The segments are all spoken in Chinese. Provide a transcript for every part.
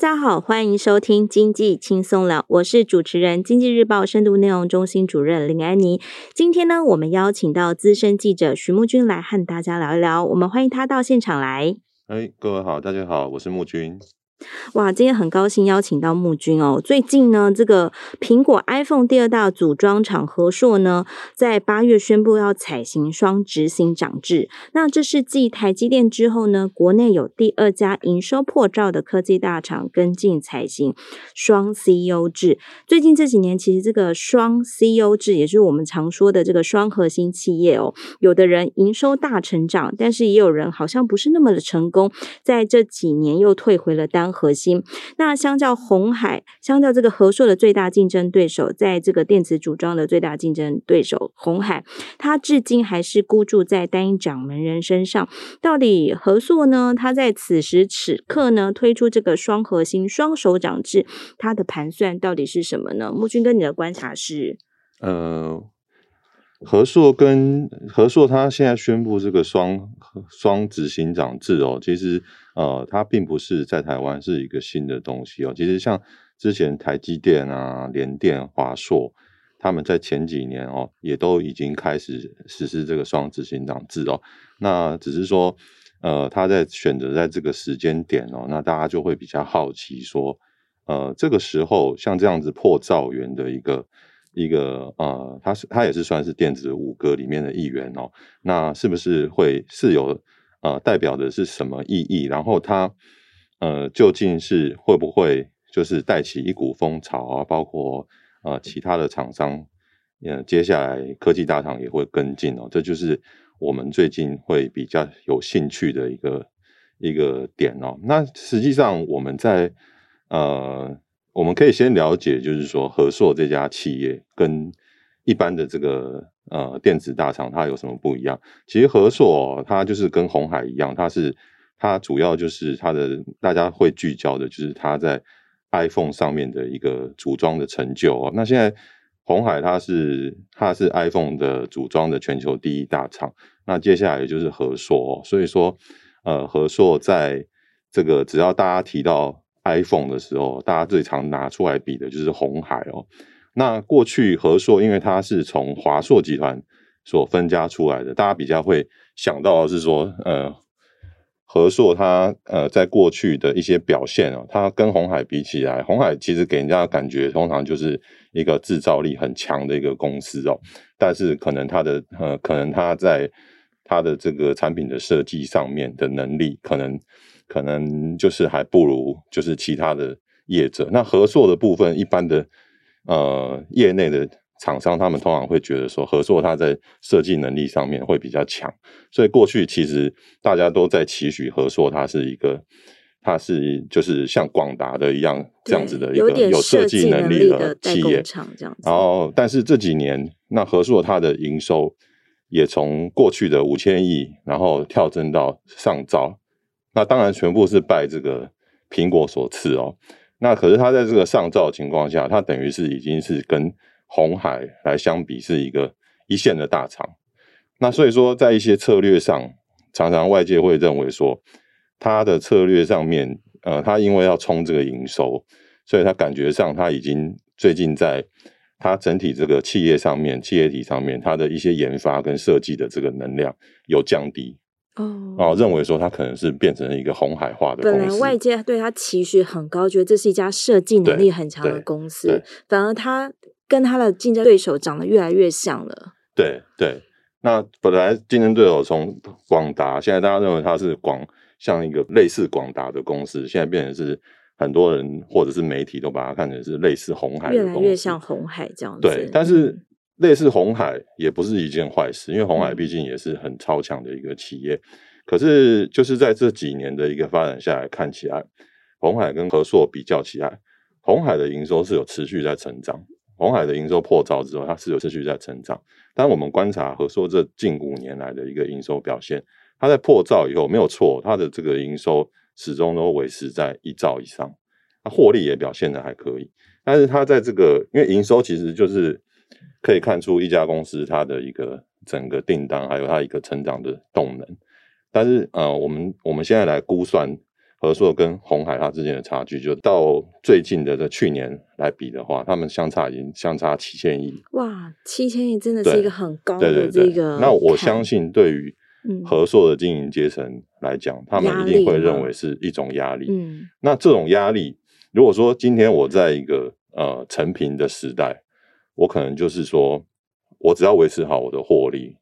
大家好，欢迎收听经济轻松聊，我是主持人经济日报深度内容中心主任林安妮。今天呢，我们邀请到资深记者徐木君来和大家聊一聊，我们欢迎他到现场来。哎，各位好，大家好，我是木君。哇，今天很高兴邀请到木君哦。最近呢，这个苹果 iPhone 第二大组装厂和硕呢，在八月宣布要采行双执行长制。那这是继台积电之后呢，国内有第二家营收破兆的科技大厂跟进采行双 CEO 制。最近这几年，其实这个双 CEO 制，也就是我们常说的这个双核心企业哦，有的人营收大成长，但是也有人好像不是那么的成功，在这几年又退回了单核心，那相较红海，相较这个和硕的最大竞争对手，在这个电子组装的最大竞争对手红海，它至今还是孤注在单一掌门人身上。到底和硕呢？它在此时此刻呢，推出这个双核心、双首长制，它的盘算到底是什么呢？木君跟你的观察是，呃。和硕跟和硕，他现在宣布这个双双执行长制哦，其实呃，它并不是在台湾是一个新的东西哦。其实像之前台积电啊、联电、华硕，他们在前几年哦，也都已经开始实施这个双执行长制哦。那只是说，呃，他在选择在这个时间点哦，那大家就会比较好奇说，呃，这个时候像这样子破兆元的一个。一个呃，它是它也是算是电子五哥里面的一员哦。那是不是会是有呃代表的是什么意义？然后它呃究竟是会不会就是带起一股风潮啊？包括呃其他的厂商，呃接下来科技大厂也会跟进哦。这就是我们最近会比较有兴趣的一个一个点哦。那实际上我们在呃。我们可以先了解，就是说和硕这家企业跟一般的这个呃电子大厂它有什么不一样？其实和硕它就是跟鸿海一样，它是它主要就是它的大家会聚焦的，就是它在 iPhone 上面的一个组装的成就哦。那现在鸿海它是它是 iPhone 的组装的全球第一大厂，那接下来就是和硕哦。所以说呃和硕在这个只要大家提到。iPhone 的时候，大家最常拿出来比的就是红海哦。那过去和硕，因为它是从华硕集团所分家出来的，大家比较会想到是说，呃，和硕它呃在过去的一些表现哦，它跟红海比起来，红海其实给人家的感觉通常就是一个制造力很强的一个公司哦，但是可能它的呃，可能它在它的这个产品的设计上面的能力可能。可能就是还不如就是其他的业者。那合作的部分，一般的呃业内的厂商，他们通常会觉得说，合作它在设计能力上面会比较强。所以过去其实大家都在期许合作，它是一个，它是就是像广达的一样这样子的一个有设计能力的企业。然后，但是这几年，那和硕它的营收也从过去的五千亿，然后跳增到上兆。那当然全部是拜这个苹果所赐哦。那可是它在这个上照情况下，它等于是已经是跟红海来相比是一个一线的大厂。那所以说，在一些策略上，常常外界会认为说，它的策略上面，呃，它因为要冲这个营收，所以它感觉上它已经最近在它整体这个企业上面、企业体上面，它的一些研发跟设计的这个能量有降低。哦，然后认为说它可能是变成了一个红海化的公司。本来外界对它期许很高，觉得这是一家设计能力很强的公司，反而它跟它的竞争对手长得越来越像了。对对，那本来竞争对手从广达，现在大家认为它是广，像一个类似广达的公司，现在变成是很多人或者是媒体都把它看成是类似红海的公司，越来越像红海这样子。对，但是。类似红海也不是一件坏事，因为红海毕竟也是很超强的一个企业。可是就是在这几年的一个发展下来看起来，红海跟和硕比较起来，红海的营收是有持续在成长。红海的营收破兆之后，它是有持续在成长。但我们观察和硕这近五年来的一个营收表现，它在破兆以后没有错，它的这个营收始终都维持在一兆以上，它获利也表现得还可以。但是它在这个因为营收其实就是。可以看出一家公司它的一个整个订单，还有它一个成长的动能。但是呃，我们我们现在来估算和硕跟红海它之间的差距，就到最近的这去年来比的话，他们相差已经相差七千亿。哇，七千亿真的是一个很高的这个。对对对，那我相信，对于和硕的经营阶层来讲，嗯，他们一定会认为是一种压力。嗯，那这种压力，如果说今天我在一个呃成平的时代，我可能就是说我只要维持好我的获利。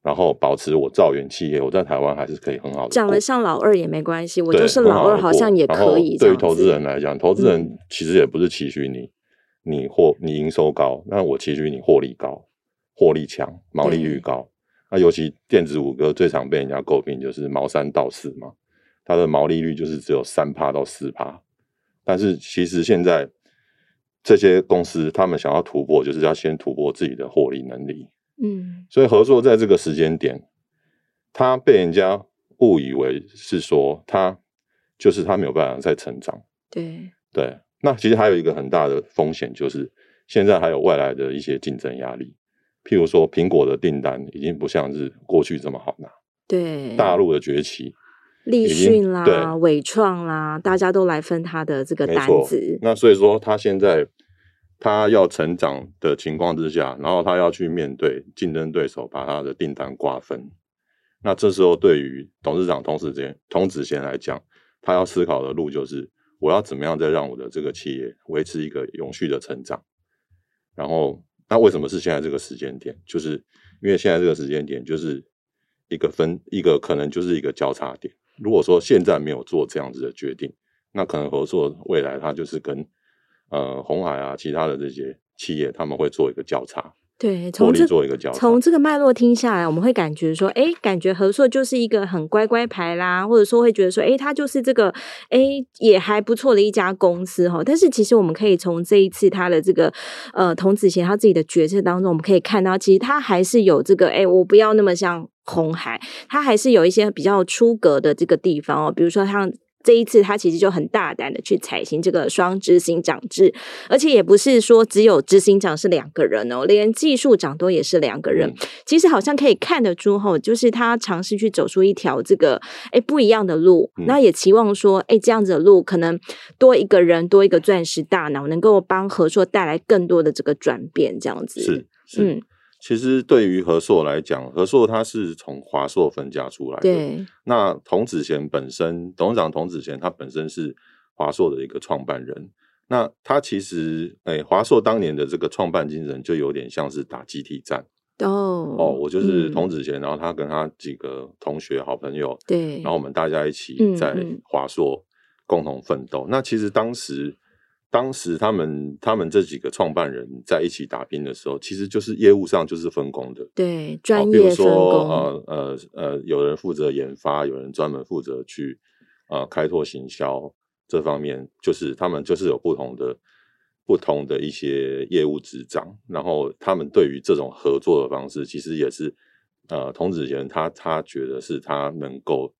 然后保持我造园企业，我在台湾还是可以很好的。讲的像老二也没关系，我就是老二，好像也可以。对于投资人来讲，投资人其实也不是期许你，嗯、你获你营收高，那我期许你获利高、获利强、毛利率高。那尤其电子五哥最常被人家诟病就是毛三到四嘛，它的毛利率就是只有三趴到四趴。但是其实现在这些公司他们想要突破，就是要先突破自己的获利能力。嗯，所以合作在这个时间点，他被人家误以为是说他就是他没有办法再成长。对对，那其实还有一个很大的风险，就是现在还有外来的一些竞争压力，譬如说苹果的订单已经不像是过去这么好拿。对，大陆的崛起，立讯啦、伟创啦，大家都来分他的这个单子。那所以说他现在。他要成长的情况之下，然后他要去面对竞争对手，把他的订单瓜分。那这时候，对于董事长童子贤、童子贤来讲，他要思考的路就是：我要怎么样再让我的这个企业维持一个永续的成长？然后，那为什么是现在这个时间点？就是因为现在这个时间点就是一个分，一个可能就是一个交叉点。如果说现在没有做这样子的决定，那可能合作未来它就是跟。呃，红海啊，其他的这些企业，他们会做一个交叉，对，从这做一个交叉。从这个脉络听下来，我们会感觉说，哎，感觉合硕就是一个很乖乖牌啦，或者说会觉得说，哎，他就是这个，哎，也还不错的一家公司哈。但是其实我们可以从这一次他的这个呃童子贤他自己的决策当中，我们可以看到，其实他还是有这个，哎，我不要那么像鸿海，它还是有一些比较出格的这个地方哦，比如说像。这一次，他其实就很大胆的去采行这个双执行长制，而且也不是说只有执行长是两个人哦，连技术长都也是两个人。其实好像可以看得出，吼，就是他尝试去走出一条这个哎不一样的路，那也期望说，哎这样子的路可能多一个人，多一个钻石大脑，能够帮合作带来更多的这个转变，这样子。是，是嗯。其实对于和硕来讲，和硕它是从华硕分家出来的。对。那童子贤本身，董事长童子贤他本身是华硕的一个创办人。那他其实，哎，华硕当年的这个创办精神就有点像是打集体战。哦。哦，我就是童子贤，嗯，然后他跟他几个同学、好朋友，对，然后我们大家一起在华硕共同奋斗，嗯嗯。那其实当时。当时他们他们这几个创办人在一起打拼的时候，其实就是业务上就是分工的。对，专业分工。比如说呃呃呃，有人负责研发，有人专门负责去呃开拓行销这方面，就是他们就是有不同的不同的一些业务执掌。然后他们对于这种合作的方式，其实也是呃童子贤他他觉得是他能够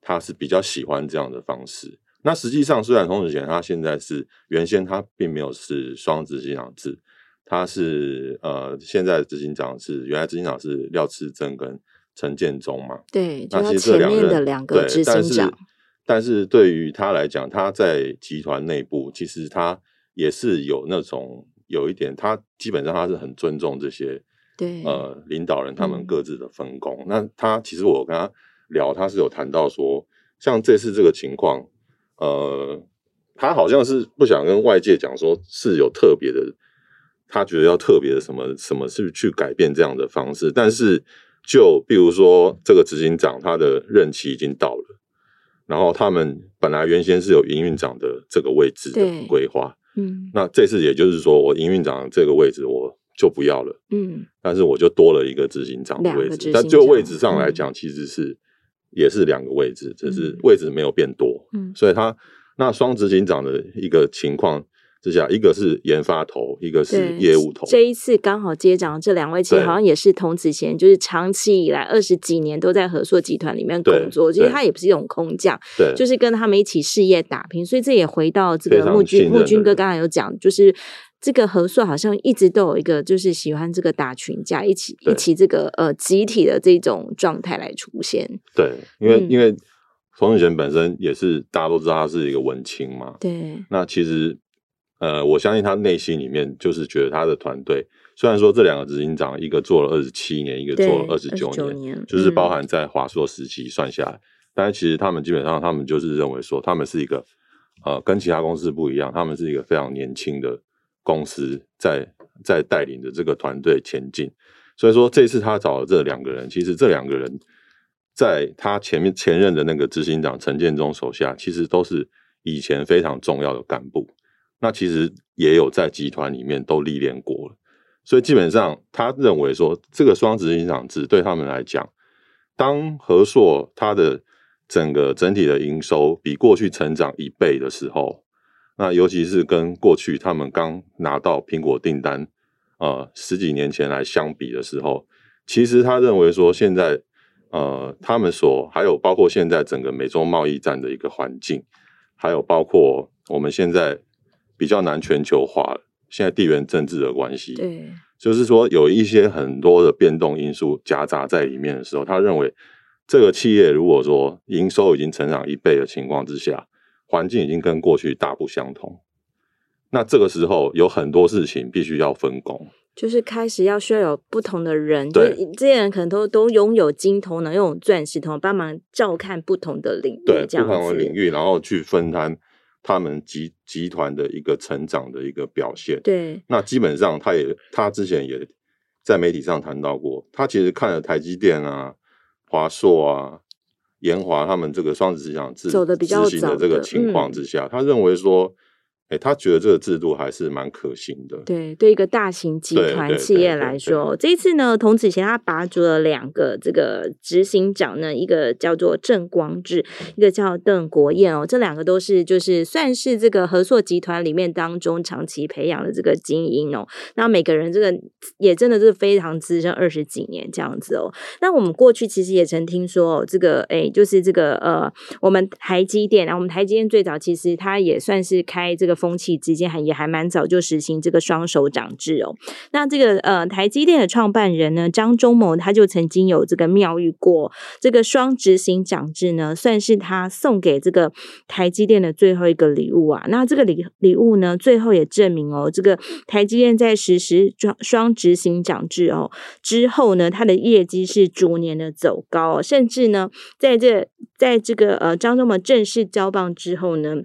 他是比较喜欢这样的方式。那实际上，虽然童子贤他现在是原先他并没有是双执行长制，他是呃现在执行长是原来执行长是廖炽珍跟陈建忠嘛？对，那其实这两的两个执行长，但是对于他来讲，他在集团内部其实他也是有那种有一点，他基本上他是很尊重这些对呃领导人他们各自的分工。嗯、那他其实我跟他聊，他是有谈到说，像这次这个情况。呃，他好像是不想跟外界讲说是有特别的，他觉得要特别的什么什么是去改变这样的方式。但是就比如说这个执行长他的任期已经到了，然后他们本来原先是有营运长的这个位置的规划，嗯，那这次也就是说我营运长这个位置我就不要了，嗯，但是我就多了一个执行长的位置，但就位置上来讲，其实是。也是两个位置，只是位置没有变多，嗯，所以他那双执行长的一个情况之下，一个是研发头，一个是业务头。这一次刚好接掌这两位，其实好像也是童子贤，就是长期以来二十几年都在合硕集团里面工作，其实他也不是一种空降，对，就是跟他们一起事业打拼，所以这也回到这个木军木军哥刚才有讲，就是。这个合硕好像一直都有一个，就是喜欢这个打群架，一起一起这个呃集体的这种状态来出现。对，因为、嗯、因为童子贤本身也是大家都知道他是一个文青嘛，对。那其实呃，我相信他内心里面就是觉得他的团队，虽然说这两个执行长一个做了二十七年，一个做了二十九年，就是包含在华硕时期算下来，嗯、但是其实他们基本上他们就是认为说，他们是一个呃跟其他公司不一样，他们是一个非常年轻的公司在在带领着这个团队前进。所以说，这次他找的这两个人，其实这两个人在他前面前任的那个执行长陈建忠手下，其实都是以前非常重要的干部。那其实也有在集团里面都历练过了。所以基本上，他认为说，这个双执行长制对他们来讲，当和硕它的整个整体的营收比过去成长一倍的时候，那尤其是跟过去他们刚拿到苹果订单。呃，十几年前来相比的时候，其实他认为说，现在呃，他们所还有包括现在整个美洲贸易战的一个环境，还有包括我们现在比较难全球化，现在地缘政治的关系，对，就是说有一些很多的变动因素夹杂在里面的时候，他认为这个企业如果说营收已经成长一倍的情况之下，环境已经跟过去大不相同。那这个时候有很多事情必须要分工，就是开始要需要有不同的人，对，这些人可能都都拥有金头脑，拥有钻石头脑，帮忙照看不同的领域，对，不同的领域，然后去分摊他们集集团的一个成长的一个表现。对，那基本上他也他之前也在媒体上谈到过，他其实看了台积电啊、华硕啊、研华他们这个双子执行制走的比较执行的这个情况之下，嗯、他认为说。哎，他觉得这个制度还是蛮可行的。对，对一个大型集团企业来说，这一次呢，童子贤他拔擢了两个这个执行长呢，一个叫做郑光志，一个叫邓国彦哦，这两个都是就是算是这个合硕集团里面当中长期培养的这个精英哦。那每个人这个也真的是非常资深，二十几年这样子哦。那我们过去其实也曾听说哦，这个哎，就是这个呃，我们台积电啊，我们台积电最早其实它也算是开这个。风气之间还也还蛮早就实行这个双手掌制哦。那这个呃台积电的创办人呢，张忠谋他就曾经有这个妙喻过，这个双执行掌制呢，算是他送给这个台积电的最后一个礼物啊。那这个礼礼物呢，最后也证明哦，这个台积电在实施双双执行掌制哦之后呢，它的业绩是逐年的走高哦，甚至呢，在这在这个呃张忠谋正式交棒之后呢。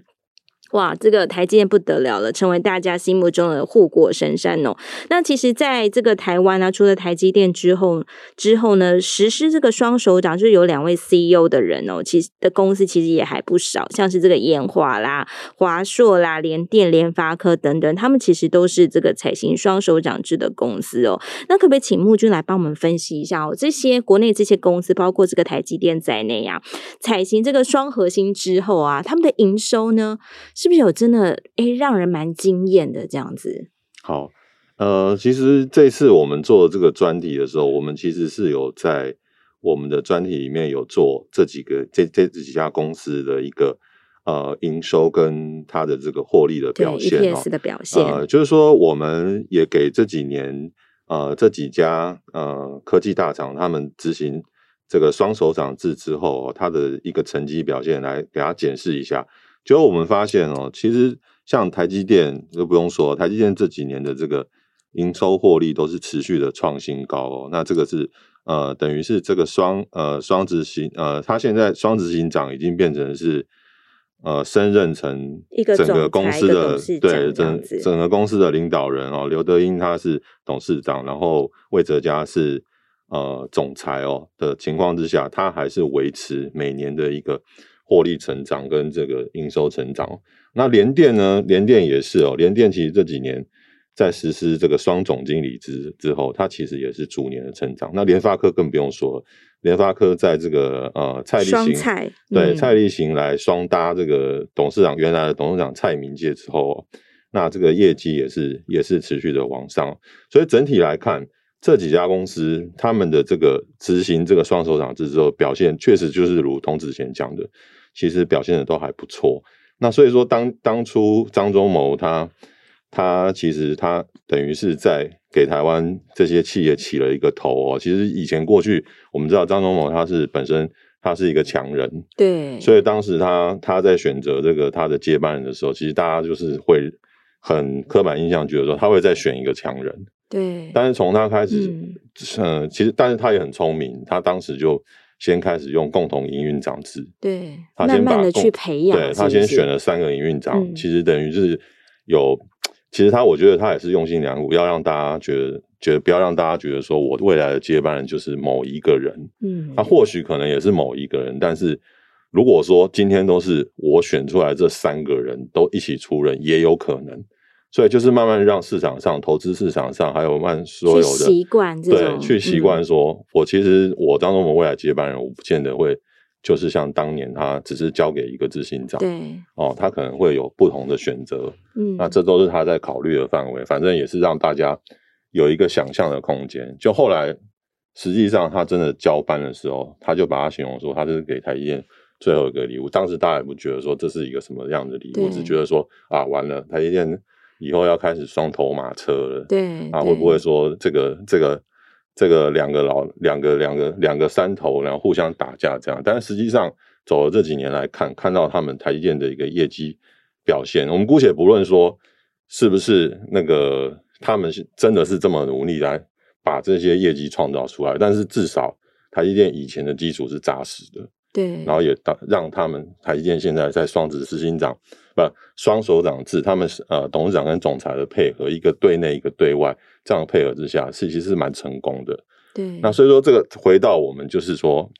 哇，这个台积电不得了了，成为大家心目中的护国神山哦。那其实，在这个台湾呢、啊，除了台积电之后，之后呢，实施这个双手掌，就是有两位 CEO 的人哦，其实的公司其实也还不少，像是这个研华啦、华硕啦、联电、联发科等等，他们其实都是这个采行双手掌制的公司哦。那可不可以请木君来帮我们分析一下哦？这些国内这些公司，包括这个台积电在内啊，采行这个双核心之后啊，他们的营收呢？是不是有真的诶让人蛮惊艳的这样子？好，呃，其实这次我们做这个专题的时候，我们其实是有在我们的专题里面有做这几个这这几家公司的一个呃营收跟它的这个获利的表现，EPS 的表现。呃，就是说我们也给这几年呃这几家呃科技大厂他们执行这个双手掌制之后，它的一个成绩表现来给大家检视一下。就我们发现哦，其实像台积电就不用说，台积电这几年的这个营收获利都是持续的创新高哦。那这个是呃，等于是这个双呃双执行呃，他现在双执行长已经变成是呃升任成整个公司的对整整个公司的领导人哦。刘德英他是董事长，然后魏哲家是呃总裁哦的情况之下，他还是维持每年的一个。获利成长跟这个营收成长，那联电呢？联电也是哦。联电其实这几年在实施这个双总经理之之后，它其实也是逐年的成长。那联发科更不用说了，联发科在这个呃蔡立行蔡对蔡立行来双搭这个董事长原来的董事长蔡明介之后，那这个业绩也是也是持续的往上。所以整体来看，这几家公司他们的这个执行这个双手掌制之后，表现确实就是如同之前讲的。其实表现的都还不错，那所以说当当初张忠谋他他其实他等于是在给台湾这些企业起了一个头哦。其实以前过去我们知道张忠谋他是本身他是一个强人，对，所以当时他他在选择这个他的接班人的时候，其实大家就是会很刻板印象觉得说他会再选一个强人，对。但是从他开始，嗯，呃，其实但是他也很聪明，他当时就先开始用共同营运长制，对，他先把慢慢的去培养，对，他先选了三个营运长，嗯，其实等于是有，其实他我觉得他也是用心良苦，要让大家觉得。觉得不要让大家觉得说我未来的接班人就是某一个人，嗯，他或许可能也是某一个人，但是如果说今天都是我选出来这三个人都一起出任，也有可能，所以就是慢慢让市场上、投资市场上还有慢所有的习惯，对，去习惯说，嗯、我其实我当中我未来接班人，我不见得会就是像当年他只是交给一个执行长，对，哦，他可能会有不同的选择，嗯，那这都是他在考虑的范围，反正也是让大家。有一个想象的空间，就后来实际上他真的交班的时候，他就把它形容说，他这是给台积电最后一个礼物。当时大家也不觉得说这是一个什么样的礼物，只觉得说啊，完了，台积电以后要开始双头马车了。对，啊，会不会说这个这个这个两个老两个两个两个山头，然后互相打架这样？但是实际上走了这几年来看，看到他们台积电的一个业绩表现，我们姑且不论说是不是那个。他们是真的是这么努力来把这些业绩创造出来，但是至少台积电以前的基础是扎实的，对，然后也让他们台积电现在在双子执行长不双手长制，他们是呃董事长跟总裁的配合，一个对内一个对外这样配合之下，是其实是蛮成功的。对，那所以说这个回到我们就是说，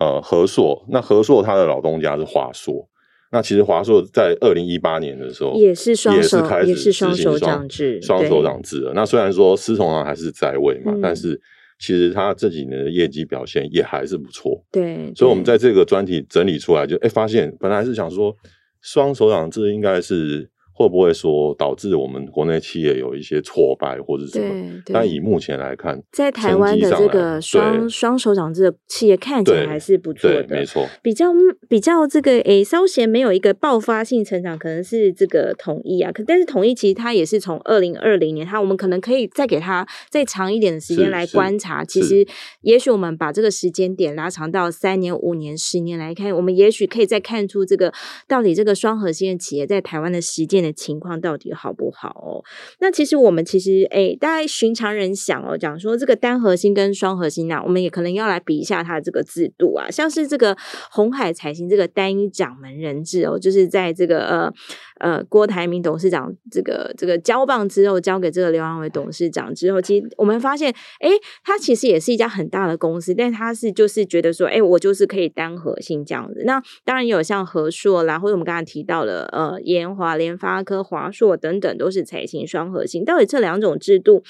呃，和硕，那和硕他的老东家是华硕。那其实华硕在二零一八年的时候也是双手，也是双手掌制，双手掌制了。那虽然说施崇还是在位嘛，嗯、但是其实他这几年的业绩表现也还是不错。对，所以我们在这个专题整理出来就，哎发现本来是想说双手掌制应该是。会不会说导致我们国内企业有一些挫败或者什么？但以目前来看，在台湾的这个双双手掌制的企业看起来还是不错的，没错。比较比较这个诶，稍嫌没有一个爆发性成长，可能是这个统一啊。可但是统一其实它也是从二零二零年，它我们可能可以再给它再长一点的时间来观察。其实也许我们把这个时间点拉长到三年、五年、十年来看，我们也许可以再看出这个到底这个双核心的企业在台湾的实践的情况到底好不好哦？那其实我们其实诶，大概寻常人想哦，讲说这个单核心跟双核心啊，我们也可能要来比一下它的这个制度啊，像是这个红海财星这个单一掌门人制哦，就是在这个呃。呃，郭台铭董事长这个这个交棒之后，交给这个刘扬伟董事长之后，其实我们发现，哎，他其实也是一家很大的公司，但他是就是觉得说，哎，我就是可以单核心这样子。那当然有像和硕啦，或者我们刚才提到了呃，研华、联发科、华硕等等，都是采行双核心。到底这两种制度，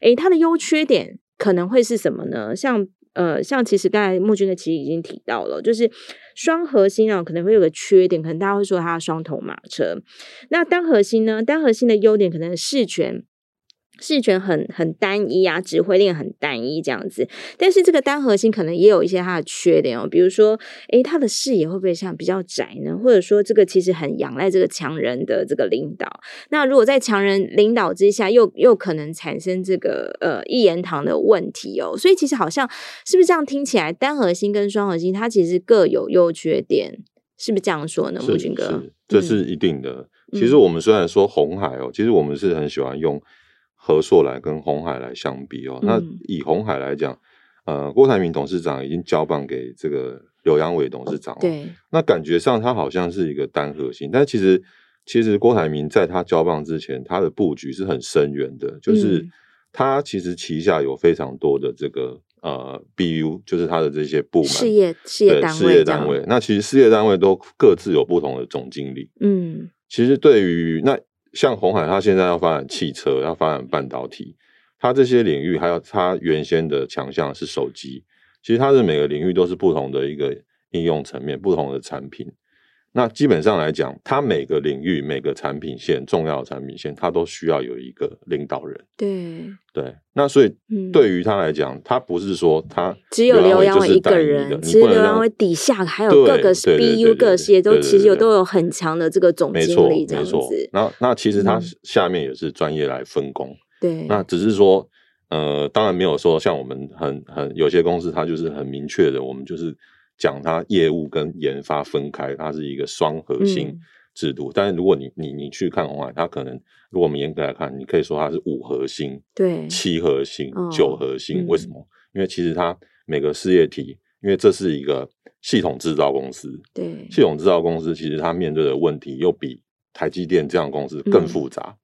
哎，它的优缺点可能会是什么呢？像。呃，像其实刚才木君的其实已经提到了，就是双核心啊，可能会有个缺点，可能大家会说它双头马车。那单核心呢？单核心的优点可能是事权。视觉很很单一啊，指挥链很单一这样子，但是这个单核心可能也有一些它的缺点哦，比如说，诶，它的视野会不会像比较窄呢？或者说，这个其实很仰赖这个强人的这个领导。那如果在强人领导之下，又又可能产生这个呃一言堂的问题哦。所以其实好像是不是这样听起来，单核心跟双核心它其实各有优缺点，是不是这样说呢？木君哥，是，这是一定的。嗯、其实我们虽然说红海哦，其实我们是很喜欢用。和硕来跟鸿海来相比哦，那以鸿海来讲，呃，郭台铭董事长已经交棒给这个刘扬伟董事长，对，那感觉上他好像是一个单核心，但其实其实郭台铭在他交棒之前，他的布局是很深远的，就是他其实旗下有非常多的这个呃 BU，就是他的这些部门事业事业单位，事业单位，那其实事业单位都各自有不同的总经理，嗯，其实对于那。像红海，它现在要发展汽车，要发展半导体，它这些领域还有它原先的强项是手机，其实它的每个领域都是不同的一个应用层面，不同的产品。那基本上来讲，它每个领域、每个产品线、重要的产品线，它都需要有一个领导人。对对，那所以对于他来讲，他不是说他只有刘扬伟一个人，其实刘扬伟底下还有各个 BU 各系都其实有都有很强的这个总经理这样子。那那其实他下面也是专业来分工。对，那只是说，呃，当然没有说像我们很很有些公司，它就是很明确的，我们就是。讲它业务跟研发分开，它是一个双核心制度。嗯、但是如果你你你去看红海，它可能如果我们严格来看，你可以说它是五核心、对七核心、哦、九核心。为什么？嗯、因为其实它每个事业体，因为这是一个系统制造公司，对系统制造公司，其实它面对的问题又比台积电这样的公司更复杂。嗯、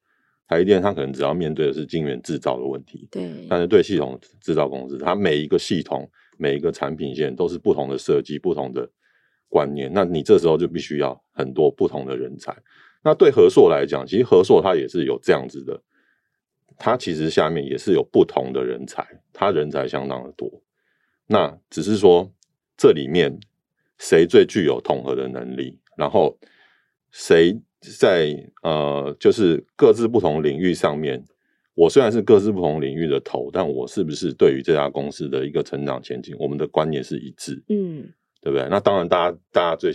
台积电它可能只要面对的是晶圆制造的问题，对，但是对系统制造公司，它每一个系统。每一个产品线都是不同的设计、不同的观念，那你这时候就必须要很多不同的人才。那对和硕来讲，其实和硕它也是有这样子的，它其实下面也是有不同的人才，它人才相当的多。那只是说这里面谁最具有统合的能力，然后谁在呃，就是各自不同领域上面。我虽然是各自不同领域的头，但我是不是对于这家公司的一个成长前景，我们的观念是一致？嗯，对不对？那当然，大家大家最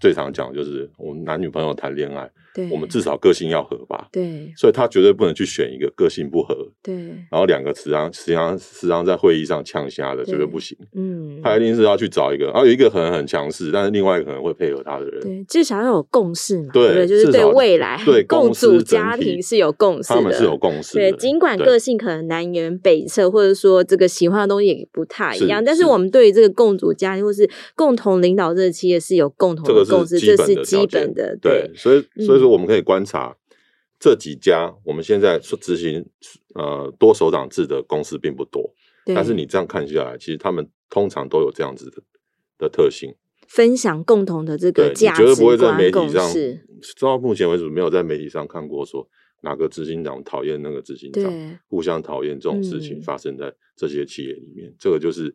最常讲的就是我们男女朋友谈恋爱。我们至少个性要合吧，对，所以他绝对不能去选一个个性不合，对，然后两个实际上实际上实际上在会议上呛瞎的，绝对不行，嗯，他一定是要去找一个，然后有一个可能很强势，但是另外一个可能会配合他的人，对，至少要有共识嘛，对，就是对未来，对共组家庭是有共识，他们是有共识，对，尽管个性可能南辕北辙，或者说这个喜欢的东西也不太一样，但是我们对于这个共组家庭或是共同领导这个企业是有共同的共识，这是基本的，对，所以所以说我们可以观察。这几家我们现在执行呃多首长制的公司并不多，但是你这样看下来，其实他们通常都有这样子的的特性，分享共同的这个价值观，绝对不会在媒体上，是到目前为止没有在媒体上看过说哪个执行长讨厌那个执行长，互相讨厌这种事情发生在这些企业里面，嗯、这个就是。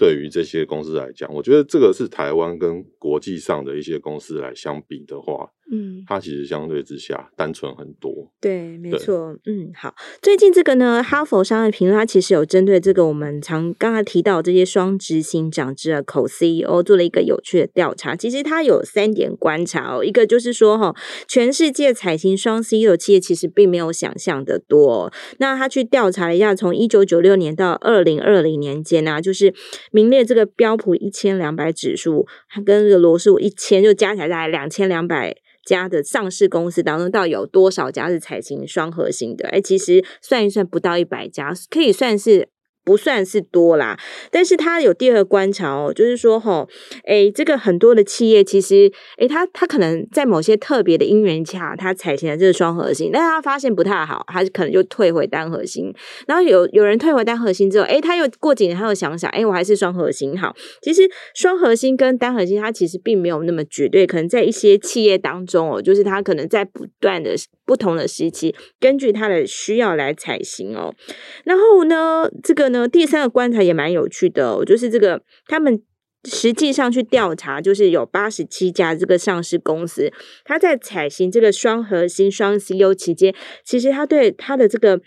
对于这些公司来讲，我觉得这个是台湾跟国际上的一些公司来相比的话，嗯，它其实相对之下单纯很多。对，没错，嗯，好。最近这个呢，哈佛商业评论它其实有针对这个我们常刚才提到这些双执行长之的 Co-CEO 做了一个有趣的调查。其实它有三点观察哦，一个就是说哈，全世界采行双 CEO 企业其实并没有想象的多。那他去调查了一下，从一九九六年到二零二零年间呢、啊，就是。名列这个标普一千两百指数，它跟这个罗素一千就加起来大概两千两百家的上市公司当中，到底有多少家是采行双核心的？哎，其实算一算不到一百家，可以算是。不算是多啦，但是他有第二个观察哦，就是说哈，诶，这个很多的企业其实，诶，他他可能在某些特别的因缘下，他采行了这个双核心，但是他发现不太好，他可能就退回单核心。然后有有人退回单核心之后，诶，他又过几年他又想想，诶，我还是双核心好。其实双核心跟单核心，它其实并没有那么绝对，可能在一些企业当中哦，就是他可能在不断的不同的时期，根据他的需要来采行哦。然后呢，这个呢。第三个观察也蛮有趣的哦，就是这个他们实际上去调查，就是有八十七家这个上市公司，它在采行这个双核心双 CEO 期间，其实它对它的这个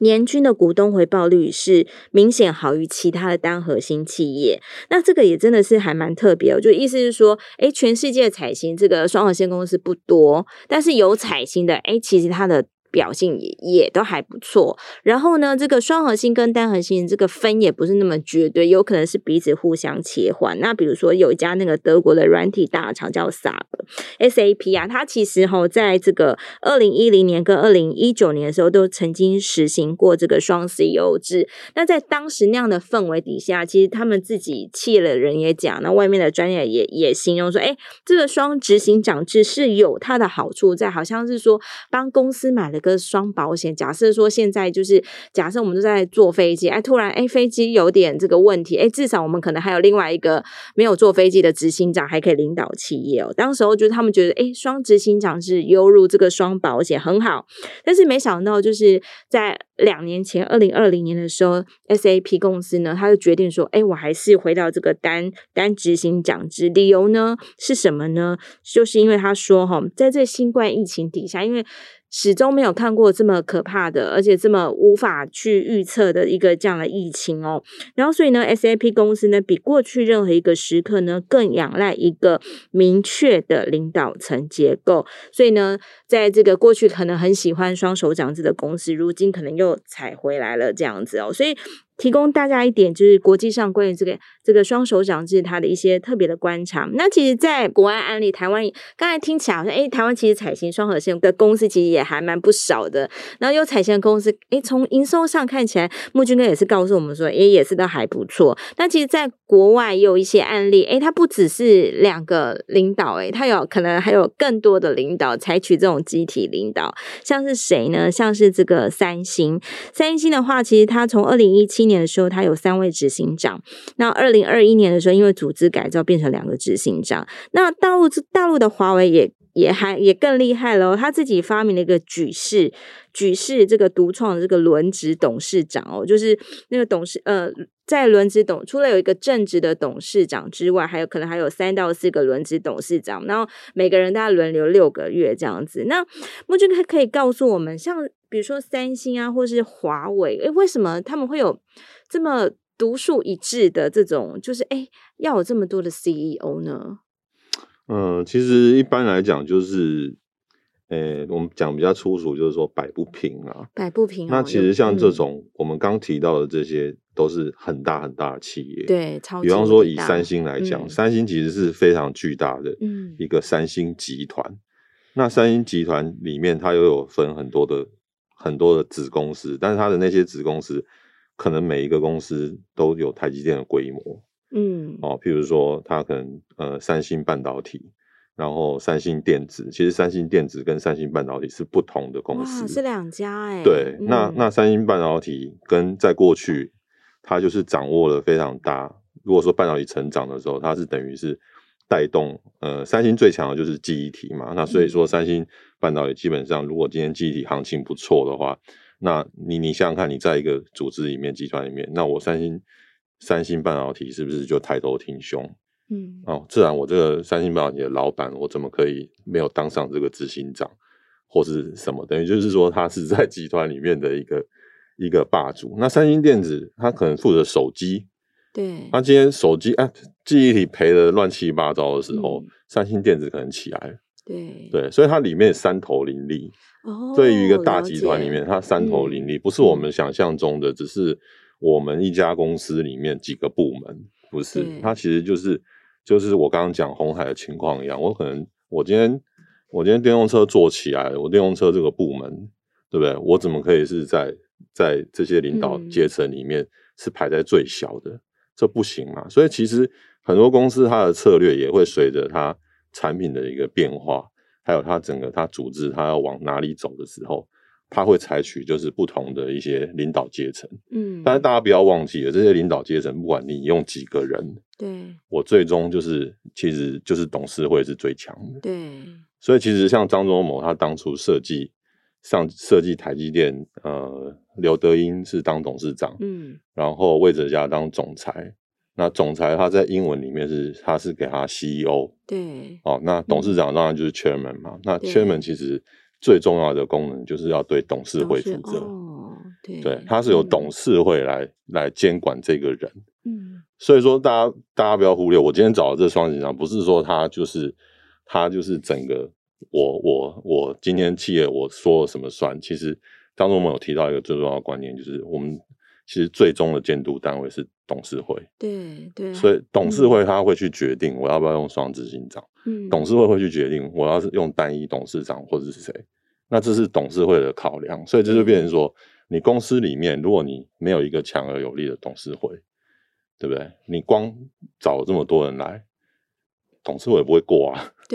年均的股东回报率是明显好于其他的单核心企业。那这个也真的是还蛮特别哦，就意思是说，诶，全世界采行这个双核心公司不多，但是有采行的，诶，其实它的。表现也也都还不错，然后呢，这个双核心跟单核心这个分也不是那么绝对，有可能是彼此互相切换。那比如说有一家那个德国的软体大厂叫 SAP，SAP 啊，它其实哈在这个二零一零年跟二零一九年的时候都曾经实行过这个双 CEO 制。那在当时那样的氛围底下，其实他们自己企业的人也讲，那外面的专业也也形容说，哎，这个双执行长制是有它的好处在，好像是说帮公司买了。个双保险，假设说现在就是假设我们都在坐飞机，哎，突然哎飞机有点这个问题，哎，至少我们可能还有另外一个没有坐飞机的执行长还可以领导企业哦。当时候就是他们觉得，哎，双执行长是犹如这个双保险很好，但是没想到就是在两年前，二零二零年的时候，SAP 公司呢，他就决定说，哎，我还是回到这个单单执行长制，理由呢是什么呢？就是因为他说哈，在这新冠疫情底下，因为始终没有看过这么可怕的，而且这么无法去预测的一个这样的疫情哦。然后，所以呢，SAP 公司呢，比过去任何一个时刻呢，更仰赖一个明确的领导层结构。所以呢，在这个过去可能很喜欢双手掌制的公司，如今可能又踩回来了这样子哦。所以。提供大家一点，就是国际上关于这个这个双首长制它的一些特别的观察。那其实，在国外案例，台湾刚才听起来好像，诶，台湾其实采行双核线的公司其实也还蛮不少的。然后有采行的公司，诶，从营收上看起来，木君哥也是告诉我们说，诶，也是都还不错。那其实，在国外也有一些案例，诶，它不只是两个领导，诶，它有可能还有更多的领导采取这种集体领导，像是谁呢？像是这个三星。三星的话，其实它从二零一七年年的时候，他有三位执行长。那二零二一年的时候，因为组织改造，变成两个执行长。那大陆大陆的华为也也还也更厉害了，他自己发明了一个举世举世这个独创的这个轮值董事长哦，就是那个董事呃，在轮值董除了有一个正职的董事长之外，还有可能还有三到四个轮值董事长，然后每个人大概轮流六个月这样子。那木俊可可以告诉我们，像比如说三星啊，或是华为，诶，为什么他们会有这么独树一帜的这种，就是诶要有这么多的 CEO 呢？嗯，其实一般来讲，就是，呃、欸，我们讲比较粗俗，就是说摆不平啊，摆不平。那其实像这种我们刚提到的这些，都是很大很大的企业，对，超级。比方说以三星来讲，嗯，三星其实是非常巨大的，一个三星集团，嗯。那三星集团里面，它又有分很多的很多的子公司，但是它的那些子公司，可能每一个公司都有台积电的规模。嗯，哦，譬如说，它可能呃，三星半导体，然后三星电子，其实三星电子跟三星半导体是不同的公司，是两家哎。对，嗯、那那三星半导体跟在过去，它就是掌握了非常大。如果说半导体成长的时候，它是等于是带动呃，三星最强的就是记忆体嘛。那所以说，三星半导体基本上，如果今天记忆体行情不错的话，那你你想想看，你在一个组织里面、集团里面，那我三星。三星半导体是不是就抬头挺胸？嗯，哦，自然我这个三星半导体的老板，我怎么可以没有当上这个执行长或是什么？等于就是说，他是在集团里面的一个一个霸主。那三星电子，它可能负责手机，对，他今天手机啊，记忆体赔的乱七八糟的时候，嗯，三星电子可能起来了，对对，所以它里面三头林立。哦，对于一个大集团里面，它三头林立，嗯，不是我们想象中的，只是。我们一家公司里面几个部门，不是，它其实就是就是我刚刚讲红海的情况一样。我可能我今天我今天电动车做起来了，我电动车这个部门，对不对？我怎么可以是在在这些领导阶层里面是排在最小的？嗯、这不行嘛。所以其实很多公司它的策略也会随着它产品的一个变化，还有它整个它组织它要往哪里走的时候。它会采取就是不同的一些领导阶层，嗯，但是大家不要忘记了，这些领导阶层，不管你用几个人，对，我最终就是其实就是董事会是最强的，对，所以其实像张忠谋他当初设计上设计台积电，呃，刘德英是当董事长，嗯，然后魏哲家当总裁，那总裁他在英文里面是他是给他 CEO，对，哦，那董事长当然就是 Chairman 嘛，那 Chairman 其实。最重要的功能就是要对董事会负责，哦，对，对，他是由董事会来、嗯、来监管这个人，嗯，所以说大家大家不要忽略，我今天找的这双执行长，不是说他就是他就是整个我我我今天企业我说了什么算，其实当中我们有提到一个最重要的观念，就是我们其实最终的监督单位是董事会，对对，所以董事会他会去决定我要不要用双执行长。嗯，董事会会去决定我要是用单一董事长或者是谁，那这是董事会的考量，所以这就变成说，你公司里面如果你没有一个强而有力的董事会，对不对？你光找这么多人来，董事会也不会过啊，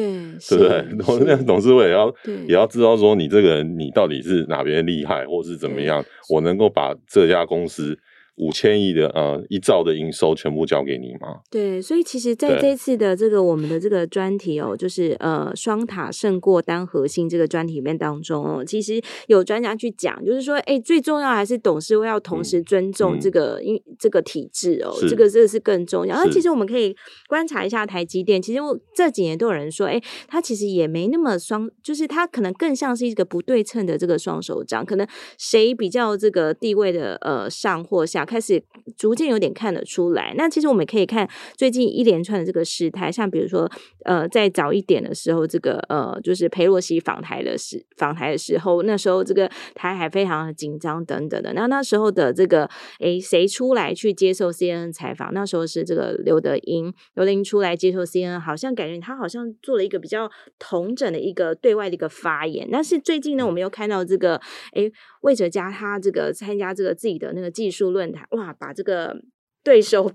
对，对不对？那 董事会也要也要知道说，你这个人你到底是哪边厉害，或是怎么样，我能够把这家公司。五千亿的呃一兆的营收全部交给你吗？对，所以其实在这次的这个我们的这个专题哦，就是呃双塔胜过单核心这个专题里面当中哦，其实有专家去讲，就是说，哎，最重要还是董事会要同时尊重这个因、嗯、这个体制哦，这个这个是更重要。那其实我们可以观察一下台积电，其实我这几年都有人说，哎，它其实也没那么双，就是它可能更像是一个不对称的这个双手掌，可能谁比较这个地位的呃上或下。开始逐渐有点看得出来。那其实我们可以看最近一连串的这个事态，像比如说，呃，在早一点的时候，这个呃，就是佩洛西访台的时访台的时候，那时候这个台海非常的紧张等等的。那那时候的这个，诶，谁出来去接受 CNN 采访？那时候是这个刘德英，刘德音出来接受 CNN，好像感觉他好像做了一个比较统整的一个对外的一个发言。但是最近呢，我们又看到这个，诶，魏哲家他这个参加这个自己的那个技术论坛，哇，把这个对手。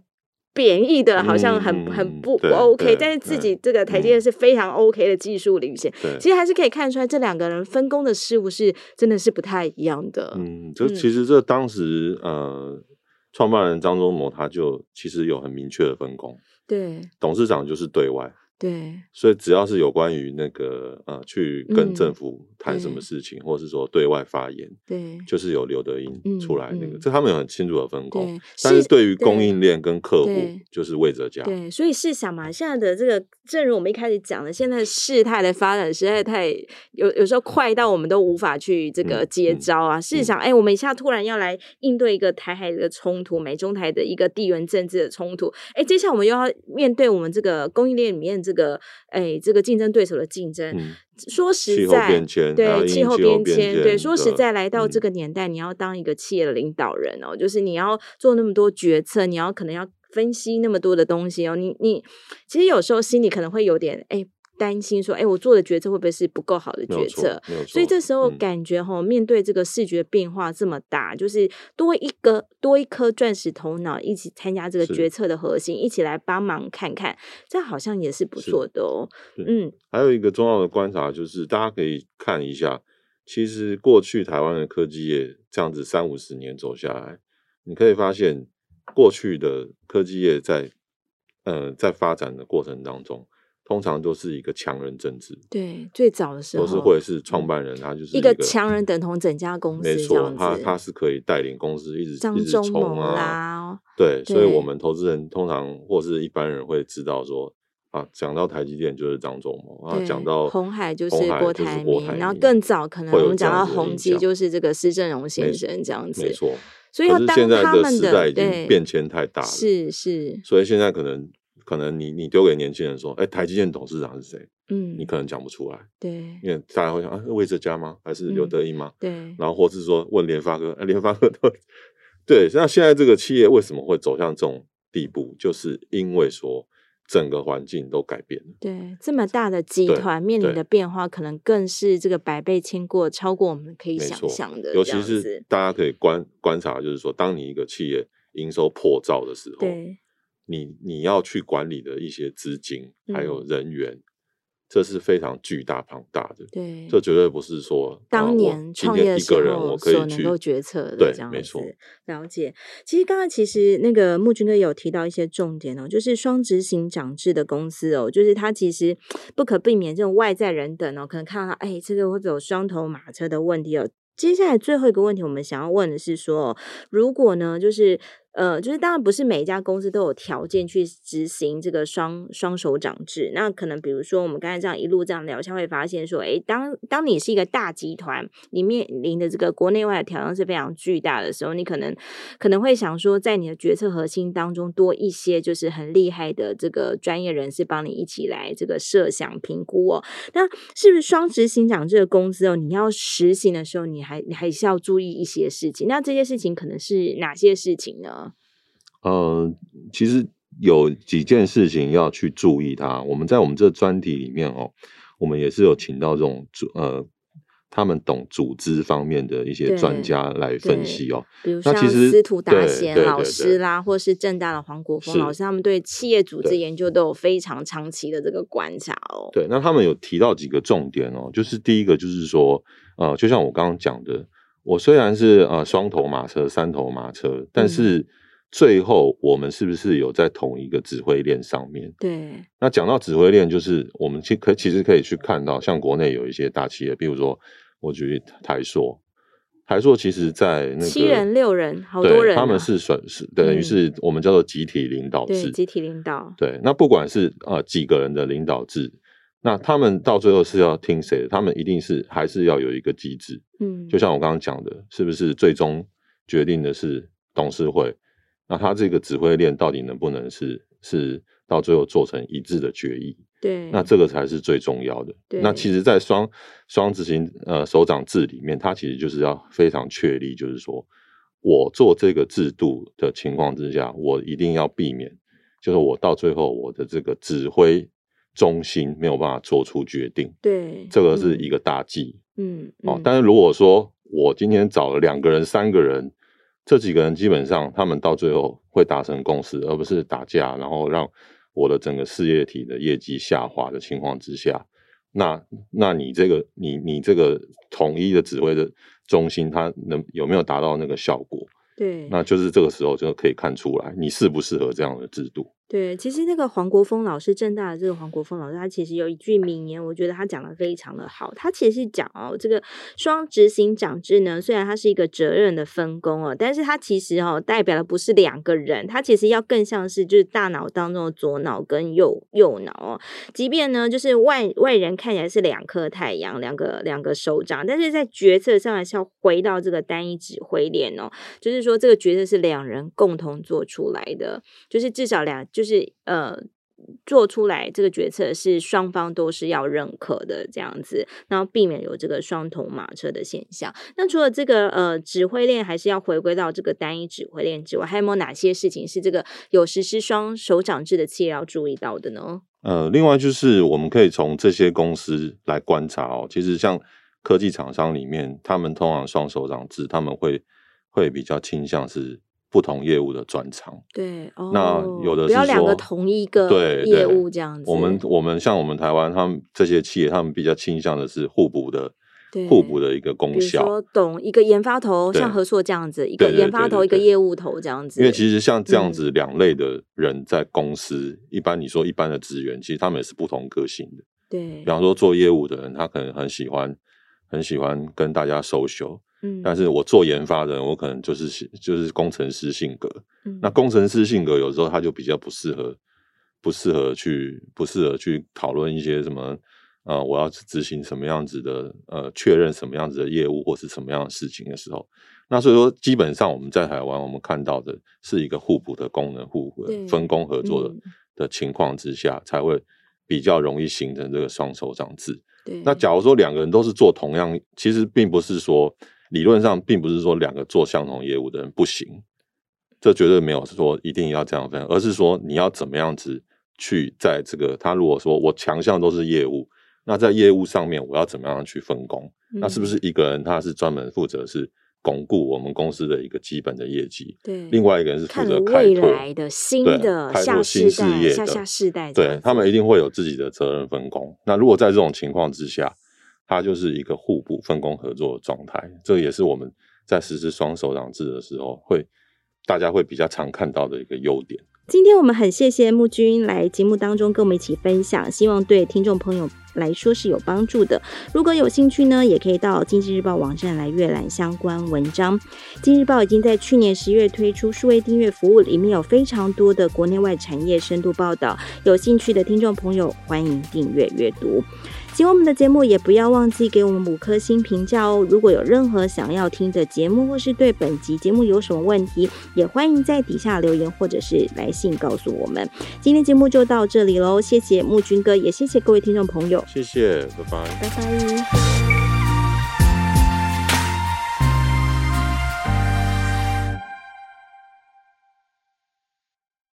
贬义的，好像很、嗯、很不不 OK，但是自己这个台阶是非常 OK 的技术领先，其实还是可以看出来这两个人分工的事物是真的是不太一样的。嗯，这其实这当时、嗯、呃，创办人张忠谋他就其实有很明确的分工，对，董事长就是对外。对，所以只要是有关于那个呃，去跟政府谈什么事情，嗯、或者是说对外发言，对，就是有刘德英出来那个，嗯嗯、这他们有很清楚的分工。但是对于供应链跟客户，就是魏哲家。对，所以试想嘛，现在的这个，正如我们一开始讲的，现在事态的发展实在太有，有时候快到我们都无法去这个接招啊。试、想，哎、欸，我们一下突然要来应对一个台海的冲突，美中台的一个地缘政治的冲突，哎、欸，接下来我们又要面对我们这个供应链里面这个。哎，这个竞争对手的竞争，嗯、说实在，对气候变迁，对说实在，来到这个年代，嗯、你要当一个企业的领导人哦，就是你要做那么多决策，你要可能要分析那么多的东西哦，你你其实有时候心里可能会有点哎。担心说，哎，我做的决策会不会是不够好的决策？所以这时候感觉哈，嗯、面对这个视觉变化这么大，就是多一个多一颗钻石头脑，一起参加这个决策的核心，一起来帮忙看看，这好像也是不错的哦。嗯，还有一个重要的观察就是，大家可以看一下，其实过去台湾的科技业这样子三五十年走下来，你可以发现，过去的科技业在呃在发展的过程当中。通常都是一个强人政治，对，最早的时候都是或者是创办人，他就是一个强人等同整家公司，没错，他他是可以带领公司一直张忠谋啦，对，所以我们投资人通常或是一般人会知道说啊，讲到台积电就是张忠谋啊，讲到红海就是郭台铭，然后更早可能我们讲到宏基就是这个施正荣先生这样子，没错。所以要当他们的时代已经变迁太大了，是是，所以现在可能。可能你你丢给年轻人说，哎、欸，台积电董事长是谁？嗯，你可能讲不出来。对，因为大家会想啊，魏哲家吗？还是刘德音吗？对。然后或是说问联发科，联发科都对。那现在这个企业为什么会走向这种地步？就是因为说整个环境都改变了。对，这么大的集团面临的变化，可能更是这个百倍千过，超过我们可以想象的。尤其是大家可以观观察，就是说，当你一个企业营收破兆的时候，对。你你要去管理的一些资金还有人员，嗯、这是非常巨大庞大的。对，这绝对不是说当年创业的时候所能够决策的。对，没错。了解。其实刚刚其实那个木军哥有提到一些重点哦，就是双执行长制的公司哦，就是它其实不可避免这种外在人等哦，可能看到他哎，这个会不会有双头马车的问题哦。接下来最后一个问题，我们想要问的是说，如果呢，就是。呃，就是当然不是每一家公司都有条件去执行这个双双手掌制。那可能比如说，我们刚才这样一路这样聊下，会发现说，诶，当当你是一个大集团，你面临的这个国内外的挑战是非常巨大的时候，你可能可能会想说，在你的决策核心当中多一些就是很厉害的这个专业人士帮你一起来这个设想评估哦。那是不是双执行长这个公司哦？你要实行的时候，你还你还是要注意一些事情。那这些事情可能是哪些事情呢？呃，其实有几件事情要去注意它。我们在我们这专题里面哦，我们也是有请到这种呃，他们懂组织方面的一些专家来分析哦。比如像司徒达贤老师啦，或是正大的黄国峰老师，他们对企业组织研究都有非常长期的这个观察哦。对，那他们有提到几个重点哦，就是第一个就是说，呃，就像我刚刚讲的，我虽然是呃双头马车、三头马车，但是。嗯最后，我们是不是有在同一个指挥链上面？对。那讲到指挥链，就是我们其可其实可以去看到，像国内有一些大企业，比如说我举例台硕，台硕其实在那个七人六人，好多人，他们是算是等于是我们叫做集体领导制，集体领导。对，那不管是呃几个人的领导制，那他们到最后是要听谁的？他们一定是还是要有一个机制。嗯，就像我刚刚讲的，是不是最终决定的是？董事会，那他这个指挥链到底能不能是是到最后做成一致的决议？对，那这个才是最重要的。那其实，在双双执行呃首长制里面，他其实就是要非常确立，就是说我做这个制度的情况之下，我一定要避免，就是我到最后我的这个指挥中心没有办法做出决定。对，这个是一个大忌。嗯，哦，但是如果说我今天找了两个人、三个人，这几个人基本上他们到最后会达成共识，而不是打架，然后让。我的整个事业体的业绩下滑的情况之下，那那你这个你你这个统一的指挥的中心，它能有没有达到那个效果？对，那就是这个时候就可以看出来你适不适合这样的制度。对，其实那个黄国峰老师，政大的这个黄国峰老师，他其实有一句名言，我觉得他讲的非常的好。他其实是讲哦，这个双执行长制呢，虽然它是一个责任的分工哦，但是它其实哦，代表的不是两个人，它其实要更像是就是大脑当中的左脑跟右右脑哦。即便呢，就是外外人看起来是两颗太阳，两个两个手掌，但是在决策上还是要回到这个单一指挥链哦，就是说这个决策是两人共同做出来的，就是至少两就。就是呃，做出来这个决策是双方都是要认可的这样子，然后避免有这个双头马车的现象。那除了这个呃指挥链还是要回归到这个单一指挥链之外，还有没有哪些事情是这个有实施双首长制的企业要注意到的呢？呃，另外就是我们可以从这些公司来观察哦，其实像科技厂商里面，他们通常双首长制，他们会会比较倾向是。不同业务的专长，对，哦、那有的不要两个同一个业务这样子。我们我们像我们台湾，他们这些企业，他们比较倾向的是互补的，互补的一个功效。懂一个研发头，像何硕这样子，一个研发头，一个业务头这样子。因为其实像这样子两类的人在公司，嗯、一般你说一般的职员，其实他们也是不同个性的。对，比方说做业务的人，他可能很喜欢很喜欢跟大家 social。嗯，但是我做研发的人，我可能就是就是工程师性格。嗯，那工程师性格有时候他就比较不适合，不适合去不适合去讨论一些什么呃，我要执行什么样子的呃，确认什么样子的业务或是什么样的事情的时候，那所以说基本上我们在台湾我们看到的是一个互补的功能，互补的分工合作的、嗯、的情况之下，才会比较容易形成这个双手掌制。对，那假如说两个人都是做同样，其实并不是说。理论上并不是说两个做相同业务的人不行，这绝对没有说一定要这样分，而是说你要怎么样子去在这个他如果说我强项都是业务，那在业务上面我要怎么样去分工？嗯、那是不是一个人他是专门负责是巩固我们公司的一个基本的业绩？对，另外一个人是负责开拓未来的新的下世代、下下世代，对，他们一定会有自己的责任分工。那如果在这种情况之下，它就是一个互补、分工合作的状态，这也是我们在实施双首长制的时候会大家会比较常看到的一个优点。今天我们很谢谢木军来节目当中跟我们一起分享，希望对听众朋友来说是有帮助的。如果有兴趣呢，也可以到经济日报网站来阅览相关文章。经济日报已经在去年十月推出数位订阅服务，里面有非常多的国内外产业深度报道，有兴趣的听众朋友欢迎订阅阅读。喜欢我们的节目，也不要忘记给我们五颗星评价哦。如果有任何想要听的节目，或是对本集节目有什么问题，也欢迎在底下留言，或者是来信告诉我们。今天节目就到这里喽，谢谢木君哥，也谢谢各位听众朋友，谢谢，拜拜，拜拜。